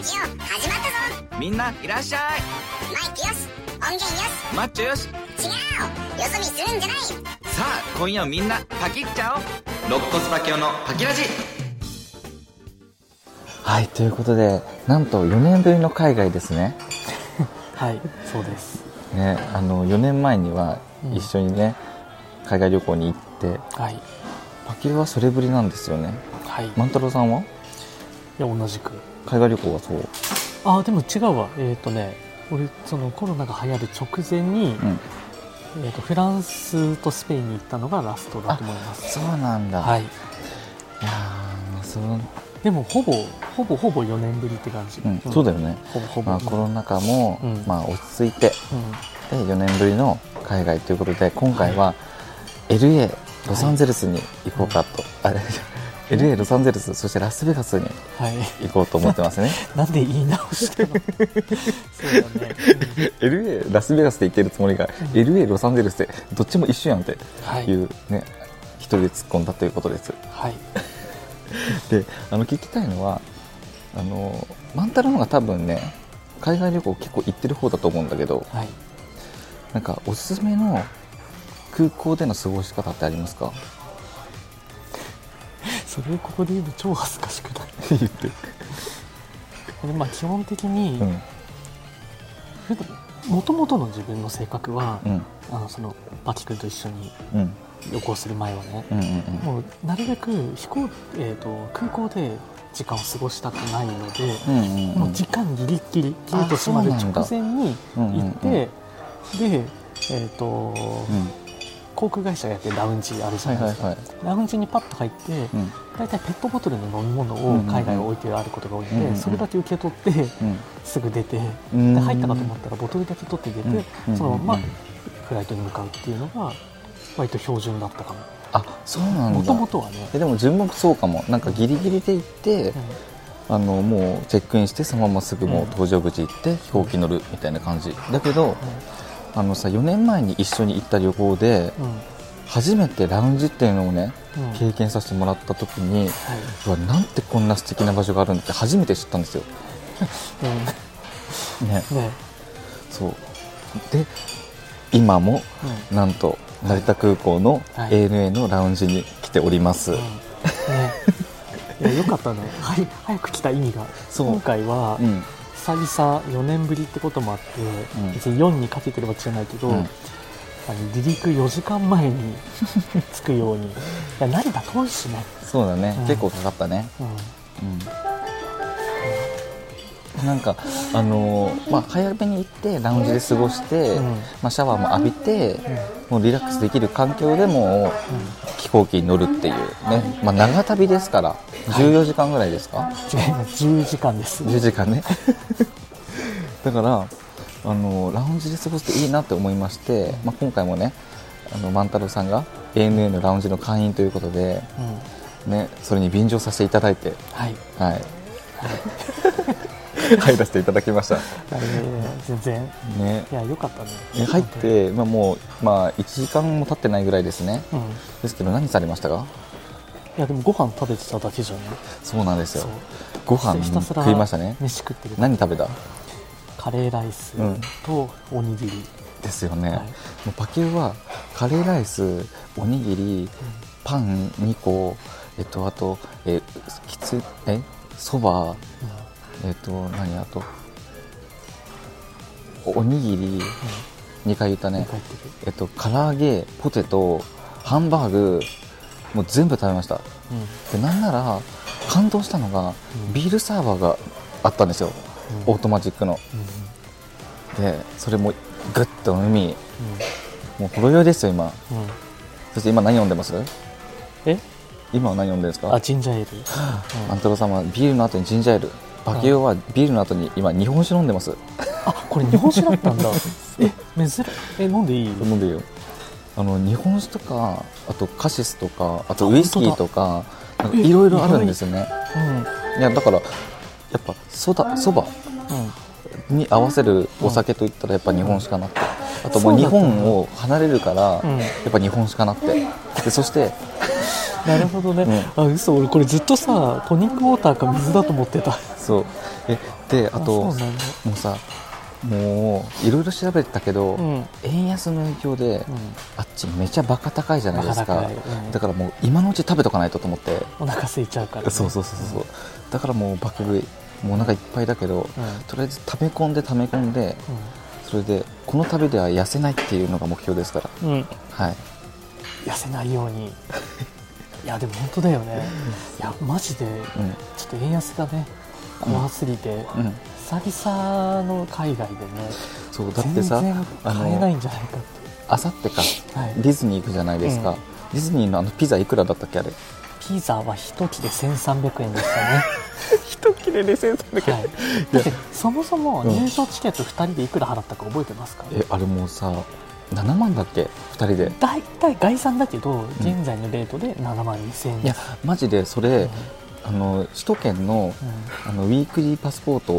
ジオ始まったぞ。みんないらっしゃい。マイクよし。音源よし。マッチョよし。違う。よそ見するんじゃない。さあ今夜みんなパキっちゃおう肋骨パキオのパキラジ。はいということでなんと4年ぶりの海外ですね。はい、そうです。ねあの4年前にはうん。一緒にね、海外旅行に行って。はい。パキオはそれぶりなんですよね。はい。い。万太郎さんは？や、同じく。海外旅行はそう？あ、でも違うわ。えっ、とね、俺、そのコロナが流行る直前に、うんえっ、と、フランスとスペインに行ったのがラストだと思います。そうなんだ、はい。いやーそう、でも、ほぼ、ほぼほぼ4年ぶりって感じ。うんそうだよね、ほぼほぼ。まあ、コロナ禍も、うんまあ、落ち着いてうん。で4年ぶりの海外ということで今回は LA ロサンゼルスに行こうかと、あれ LA ロサンゼルスそしてラスベガスにはい。行こうと思ってますね なんで言い直したの？そうだね。LA ラスベガスで行ってるつもりが、LA ロサンゼルスでどっちも一緒やんってはいいうね、一人で突っ込んだということですはい。であの聞きたいのはあの万太郎の方が多分ね海外旅行結構行ってる方だと思うんだけどはい。なんかおすすめの空港での過ごし方ってありますか？それをここで言うの超恥ずかしくない？言ってでまあ、基本的に、うん。もともとの自分の性格は、うん。あのそのバキ君と一緒にうん。旅行する前はね、うんうんもうなるべく飛行、えー、と空港で時間を過ごしたくないので、うんうんうん。もう時間ギリギリゲート閉まる直前に行って、うんうん。うんで、えーとうん。航空会社がやってるラウンジあるじゃないですか、はいはいはい。ラウンジにパッと入って、うん大体ペットボトルの飲み物を海外に置いてあることが多いので、うんうんうん。それだけ受け取ってうん。すぐ出て、うん。で入ったかと思ったらボトルだけ取って出て、うん。そのままうんフライトに向かうっていうのが割と標準だったかも。あそうなんだ。もともとはね、えでも自分もそうかも。なんかギリギリで行って、あのもうチェックインしてそのまますぐもう搭乗口行って飛行機乗るみたいな感じ。だけどあのさ4年前に一緒に行った旅行で初めてラウンジっていうのをねうん。経験させてもらった時にはうわなんてこんな素敵な場所があるんだって初めて知ったんですよ、い、ね、うん、ね。そう。で今もうん。なんと成田空港のはい。ANA のラウンジに来ております、うん。ね。いやよかったね。はい早く来た意味が。今回はうん。久々4年ぶりってこともあって、ん。別に4にかけてるわけじゃないけど、うんあの離陸4時間前に着くように。いや成田遠いしね、そうだね、うん。結構かかったね。うん。うん。なんかあのーまあ早めに行ってラウンジで過ごして、うん。まあ、シャワーも浴びて、もうリラックスできる環境でも飛行機に乗るっていうね、まあ、長旅ですから14時間ぐらいですか、違います。10時間です。10時間ね。だからあのラウンジで過ごすといいなって思いまして、まあ、今回もねあの万太郎さんが ANA のラウンジの会員ということで、うん。ね、それに便乗させていただいて、はい。はい、入らせていただきました、全然。ね、いやよかったね。え入って、まあ、もう、まあ、1時間も経ってないぐらいですね。うん。いですけど何されましたか？やでもご飯食べてただけじゃないそうなんですよ。ご飯食いましたね。飯食ってる何食べた？カレーライスうん。とおにぎり、ですよね、はい。もうパキューはカレーライスおにぎりパン2個えっとあとえきつえそばえっと何あとおおにぎり2回言ったね。えっと唐揚げポテトハンバーグもう全部食べました。でなんなら感動したのが、うん。ビールサーバーがあったんですよ、うんオートマチックの。うん。でそれもグッと飲みうもうほろ酔いですよ今。そして今何飲んでます？え？今は何飲んでるんですか？あジンジャーエール、うん。万太郎さんはビールの後にジンジャーエール。パキオはビールの後に今日本酒飲んでます。あこれ日本酒だったんだ。え珍え飲んでいい？飲んでいいよ。あの日本酒とかあとカシスとかあとウイスキーとかいろいろあるんですよね。うん。いやだからやっぱそだそば？に合わせるお酒といったらやっぱ日本酒かなって、あともう日本を離れるから、うん。やっぱ日本酒かなって。でそして なるほどね、あ嘘俺これずっとさトニックウォーターか水だと思ってた。そう。えであともうさもういろいろ調べてたけど、うん。円安の影響で、うん。あっちめちゃバカ高いじゃないですか、うん。だからもう今のうち食べとかないとと思って、お腹空いちゃうから、ね、そうそうそうそうだからもう爆食いもうお腹いっぱいだけど、とりあえず溜め込んで溜め込んでそれでこの旅では痩せないっていうのが目標ですから。はい。痩せないように。いやでも本当だよね。いやマジでうん。ちょっと円安がね怖すぎて、うん。久々の海外でねそうだってさ全然あ買えないのんじゃないかって。あさってか。はい。ディズニー行くじゃないですか、うん。ディズニーのあのピザいくらだったっけあれ？ピザは一切れ1300円でしたね。一切れで1300はい、だってそもそも入場チケット2人でいくら払ったか覚えてますか、えあれもうさ7万だっけ？2人で。大体概算だけど現在のレートで7万2000円。いやマジでそれ、あの首都圏のあのウィークリーパスポート、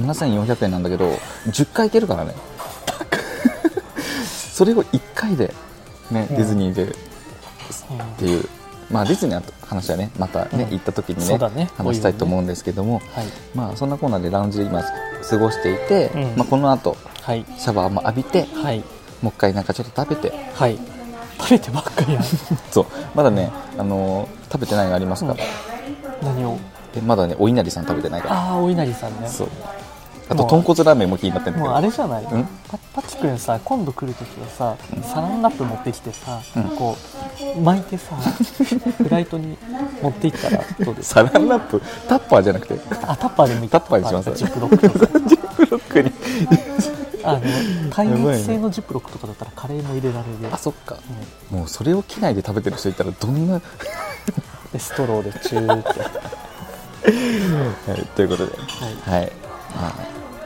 ん。7400円なんだけど10回行けるからね。それを1回で、ね、うんディズニーでっうん。ていう、まあ、ディズニーの話はねまたね、うん。行った時にねね。話したいと思うんですけども、はい。まあ、そんなコーナーでラウンジで今過ごしていて、うん。まあ、この後はい。シャワーも浴びてはい。もう一回なんかちょっと食べて。はい。食べてばっかりやん。そう。まだね、あのー食べてないのありますから、何を？でまだねお稲荷さん食べてないから。ああお稲荷さんね。そうあと豚骨ラーメンも気になってるんだけもうどあれじゃない？うん？パパチ君さ今度来るときはさサランラップ持ってきてさ、うん。こう巻いてさ フライトに持っていったらどうです？かサランラップ？タッパーじゃなくて？あタッパーでもいいタッパーにします？ジップロックとか。ジップロックに。あの耐熱性のジップロックとかだったらカレーも入れられる。あそっか。うん。もうそれを機内で食べてる人いたらどんな、はでストローでチューって。い、ということで。はい。はい、まあ、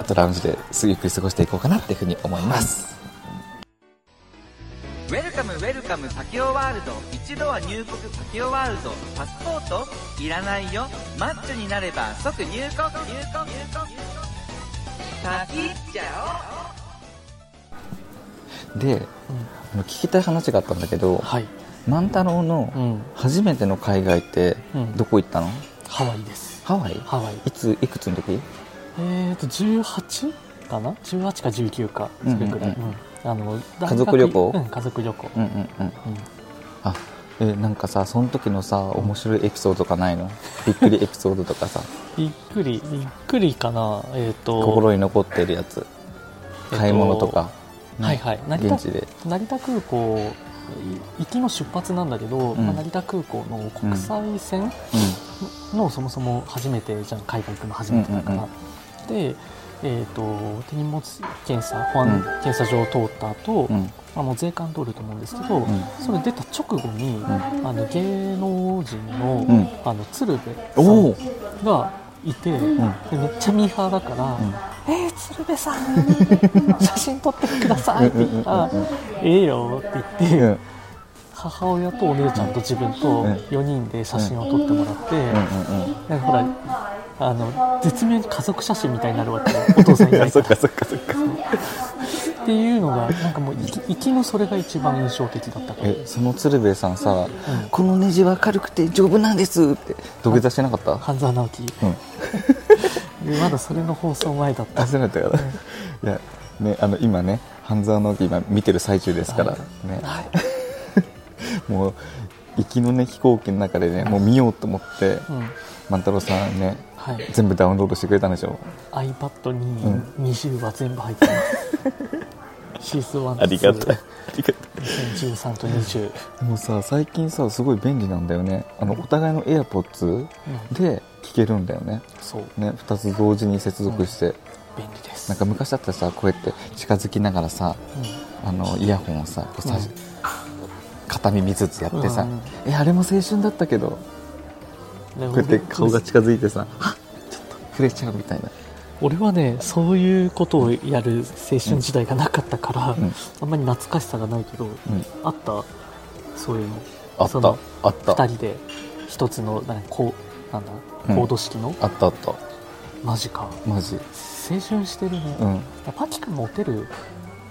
とラウンジですぐゆっくり過ごしていこうかなっていうふうに思います、 welcome welcome パキオ world 一度は入国パキオ worldパスポートいらないよ。マッチョになれば即入国。入国。入国。パキっちゃであの聞きたい話があったんだけどはい、万太郎の、初めての海外ってどこ行ったの、ハワイですハワイハワイいついくつの時えーと18かな？18か19かそれくらい、あの家族旅行？うん家族旅行、うんうんうん。うん。あえなんかさその時のさ面白いエピソードとかないの？びっくりエピソードとかさ。びっくりびっくりかな。えっ、と心に残ってるやつ。えっと買い物とか、ねはいはい。成田現地で。成田空港い行きの出発なんだけど、うん。まあ、成田空港の国際線のそもそも初めてじゃん海外行くの初めてだから、えー、と手荷物検査保安検査場を通った後、うん。うん。あの税関通ると思うんですけど、ん。それ出た直後に、あの芸能人の,、うん。あの鶴瓶さんがいて、でめっちゃミーハーだから「えー、鶴瓶さん 写真撮ってください」って言ったらうんうんうん「ええよ」って言って、うん。母親とお姉ちゃんと自分とうん。4人で写真を撮ってもらって、うん。うん。なん。かほらあの絶妙に家族写真みたいになるわけよお父さんいうんない そっかそっかそっか。っていうのがなんかもう行きのそれが一番印象的だったから。えその鶴瓶さんさ、うん。このネジは軽くて丈夫なんですって。土下座してなかった？半沢直樹。うん。でまだそれの放送前だった。あそうだったから、いやねあの今ね半沢直樹今見てる最中ですから、はい。ね。はい。もう行きのね飛行機の中でねもう見ようと思って、うん。万太郎さんねはい、全部ダウンロードしてくれたんでしょ？iPad うん。に20は全部入ってます、シーズン1ありがたい。ありがた2013と20、いもうさ最近さすごい便利なんだよね。あのお互いの AirPods で聞けるんだよね。そう。ね2つ同時に接続して、便利です。なんか昔だったらさこうやって近づきながらさあのイヤホンをさこうさ、うん片耳ずつやってさ、うんえあれも青春だったけど。うん、こうやって顔が近づいてさあちょっと触れちゃうみたいな。俺はねそういうことをやる青春時代がなかったから、ん。あんまり懐かしさがないけど、ん。あった？そういうの。あった。あった。2人で一つのなんかこうなんだ？うん。コード式の、あったあった。マジか。マジ。青春してるね、うん。パキ君モテる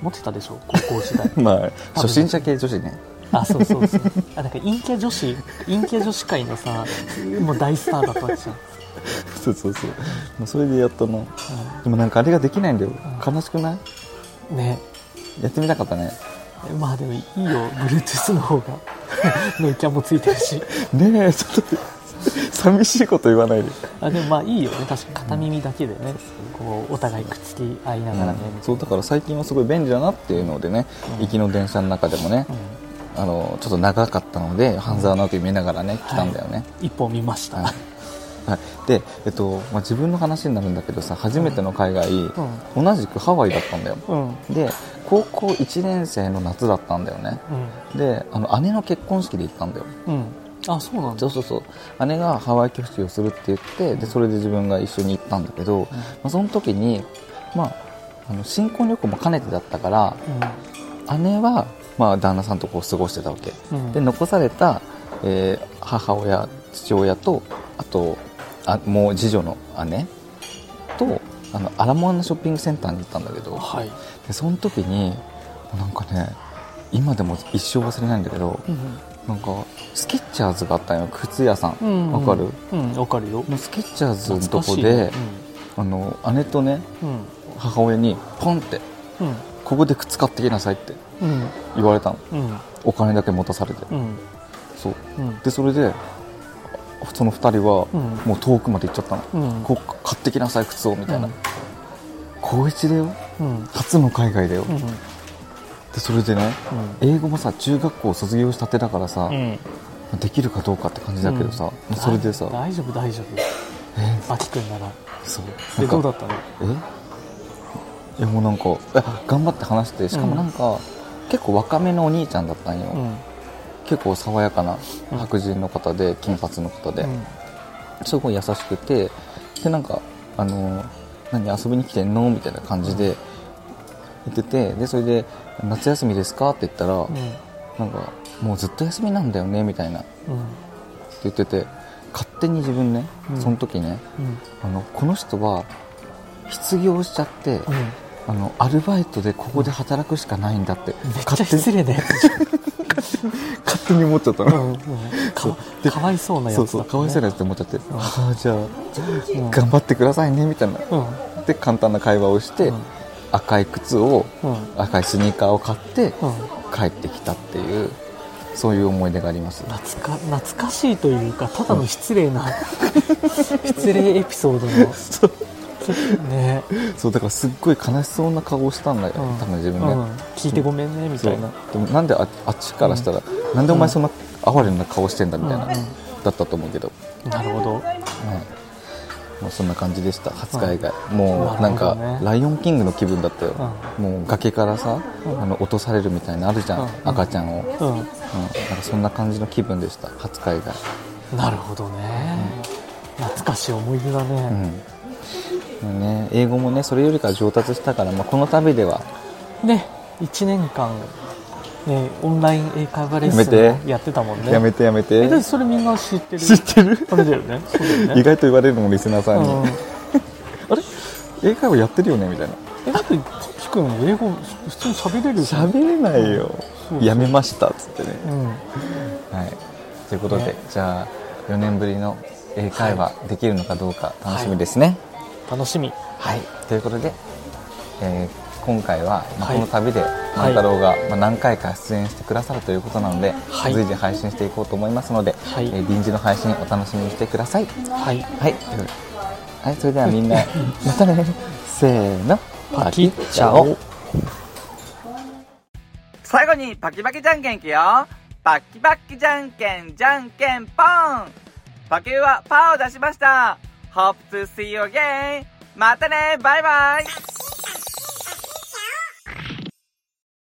モテたでしょ？高校時代。まあ初心者系女子ねあそうそうそう。あなんか陰キャ女子陰キャ女子界のさもう大スターだったわけじゃん。そうそうそう。もうそれでやったの、でもなんかあれができないんだよ、悲しくない？ね。やってみたかったね。まあでもいいよ。Bluetooth の方が。ノイキャンもついてるし。ねえちょっと寂しいこと言わないで。あでもまあいいよね。確か片耳だけでね、こうお互いくっつき合いながらね、そうだから最近はすごい便利だなっていうのでね、行きの電車の中でもね、あのちょっと長かったので半沢直樹見ながらね、来たんだよね、一本見ました、はい。はい、で、えっとまあ、自分の話になるんだけどさ初めての海外、同じくハワイだったんだよ、うん。で高校1年生の夏だったんだよね、であの姉の結婚式で行ったんだよ。うん、うん、あそうなんだ。そうそうそう。姉がハワイ挙式をするって言ってでそれで自分が一緒に行ったんだけど、まあ、その時に、まあ、あの新婚旅行も兼ねてだったから姉は、まあ、旦那さんとこう過ごしてたわけ、うん。で残された、えー母親父親とあとあもう次女の姉とあのアラモアナショッピングセンターに行ったんだけど、はい、でその時になんかね今でも一生忘れないんだけど、うんなんかスケッチャーズがあったんよ。靴屋さん。うんわ、かる？うんわかるよ。もうスケッチャーズのとこでね、あの姉とねうん。母親にポンってうんここで靴買ってきなさいってうん言われたの。うん。お金だけ持たされて、うん。そう。うん。でそれでその2人はうん。もう遠くまで行っちゃったの、うん。こう買ってきなさい靴をみたいな、うん。高1だよ。うん。初の海外だよ、うん。でそれでね英語もさ中学校卒業したてだからさ、うん。できるかどうかって感じだけどさ、うん。それでさ大丈夫大丈夫。え？あきくんなら。そう。でどうだったの？え？いやもうなんかえ頑張って話してしかもなんか、結構若めのお兄ちゃんだったんよ、うん。結構爽やかなうん。白人の方で金髪の方で、うん。すごい優しくてでなんかあの何遊びに来てんのみたいな感じで言っててでそれで「夏休みですか?」って言ったら、うん。なんか「もうずっと休みなんだよね」みたいな。ってうん言ってて勝手に自分ね、うん。その時ねうん。あのこの人は失業しちゃって、うんあのアルバイトでここで働くしかないんだって。めっちゃ失礼なやつじ勝手に思っちゃったゃん、うの、んうん、かかわいそうなやつだそうそう。かわいそうなやつって思っちゃって、ああじゃあ、うん。頑張ってくださいねみたいな。うん。で簡単な会話をして、うん。赤い靴をうん。赤いスニーカーを買ってうん。帰ってきたっていうそういう思い出があります。懐か懐かしいというかただの失礼な 失礼エピソードの ね。そうだからすっごい悲しそうな顔をしたんだよ、うん。多分自分ね、うん、聞いてごめんねみたいな。でもなんでああっちからしたら、なんでお前そんな哀れな顔してんだみたいな、うんうん。だったと思うけど、なるほど。はいもうそんな感じでした初海外、もうなんか、ねライオンキングの気分だったよ、うもう崖からさ、うん。あの落とされるみたいなのあるじゃん、うん。赤ちゃんを、うん、うん。なんかそんな感じの気分でした初海外。なるほどね、懐かしい思い出だね、うんね、英語もねそれよりかは上達したから、まあ、この旅では。ね1年間ねオンライン英会話レッスンをやってたもんね。やめてやめて。えそれみんな知ってる？知ってる？あれだよね。ね意外と言われるのもリスナーさんに、うん。あれ？英会話やってるよねみたいな。えだってパピ君英語普通に喋れる喋れないよ、そうやめましたっつってね、うん。はい、ということで、ね。じゃあ4年ぶりの英会話できるのかどうか楽しみですね楽しみ。はい、ということで、えー今回は、まあはい。この旅で万太郎が、まあ、何回か出演してくださるということなので、はい。随時配信していこうと思いますので、はい。えー臨時の配信お楽しみにしてください。はい。はい、はい、それではみんな またね。せーの。パキッチャオ。最後にパキパキじゃんけんいくよ。パキパキじゃんけんじゃんけんポン。パキューはパーを出しました Hope to see you again またねバイバイ